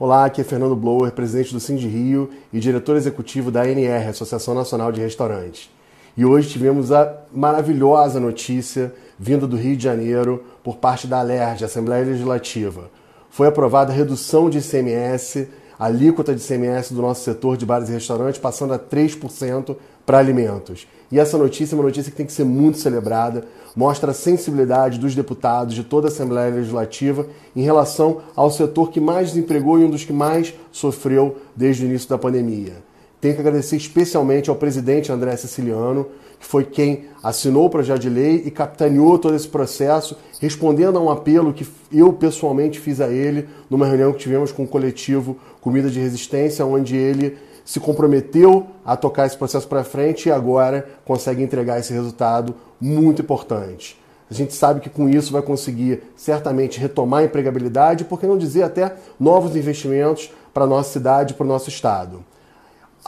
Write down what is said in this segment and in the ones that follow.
Olá, aqui é Fernando Blower, presidente do Cindy Rio e diretor executivo da ANR, Associação Nacional de Restaurantes. E hoje tivemos a maravilhosa notícia vinda do Rio de Janeiro por parte da ALERJ, Assembleia Legislativa. Foi aprovada a redução de ICMS, alíquota de ICMS do nosso setor de bares e restaurantes, passando a 3% para alimentos. E essa notícia é uma notícia que tem que ser muito celebrada, mostra a sensibilidade dos deputados de toda a Assembleia Legislativa em relação ao setor que mais desempregou e um dos que mais sofreu desde o início da pandemia. Tenho que agradecer especialmente ao presidente André Siciliano, que foi quem assinou o projeto de lei e capitaneou todo esse processo, respondendo a um apelo que eu pessoalmente fiz a ele numa reunião que tivemos com o coletivo Comida de Resistência, onde ele se comprometeu a tocar esse processo para frente e agora consegue entregar esse resultado muito importante. A gente sabe que com isso vai conseguir certamente retomar a empregabilidade, por que não dizer até novos investimentos para a nossa cidade e para o nosso estado.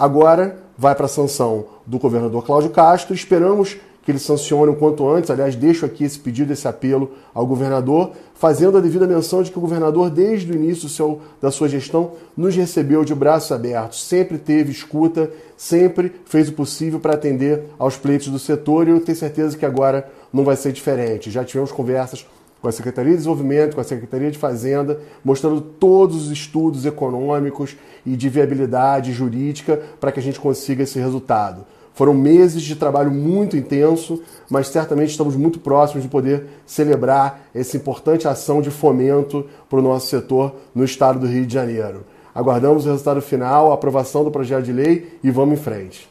Agora vai para a sanção do governador Cláudio Castro. Esperamos que ele sancione o quanto antes. Aliás, deixo aqui esse pedido, esse apelo ao governador, fazendo a devida menção de que o governador, desde o início seu, da sua gestão, nos recebeu de braços abertos, sempre teve escuta, sempre fez o possível para atender aos pleitos do setor e eu tenho certeza que agora não vai ser diferente. Já tivemos conversas com a Secretaria de Desenvolvimento, com a Secretaria de Fazenda, mostrando todos os estudos econômicos e de viabilidade jurídica para que a gente consiga esse resultado. Foram meses de trabalho muito intenso, mas certamente estamos muito próximos de poder celebrar essa importante ação de fomento para o nosso setor no estado do Rio de Janeiro. Aguardamos o resultado final, a aprovação do projeto de lei e vamos em frente.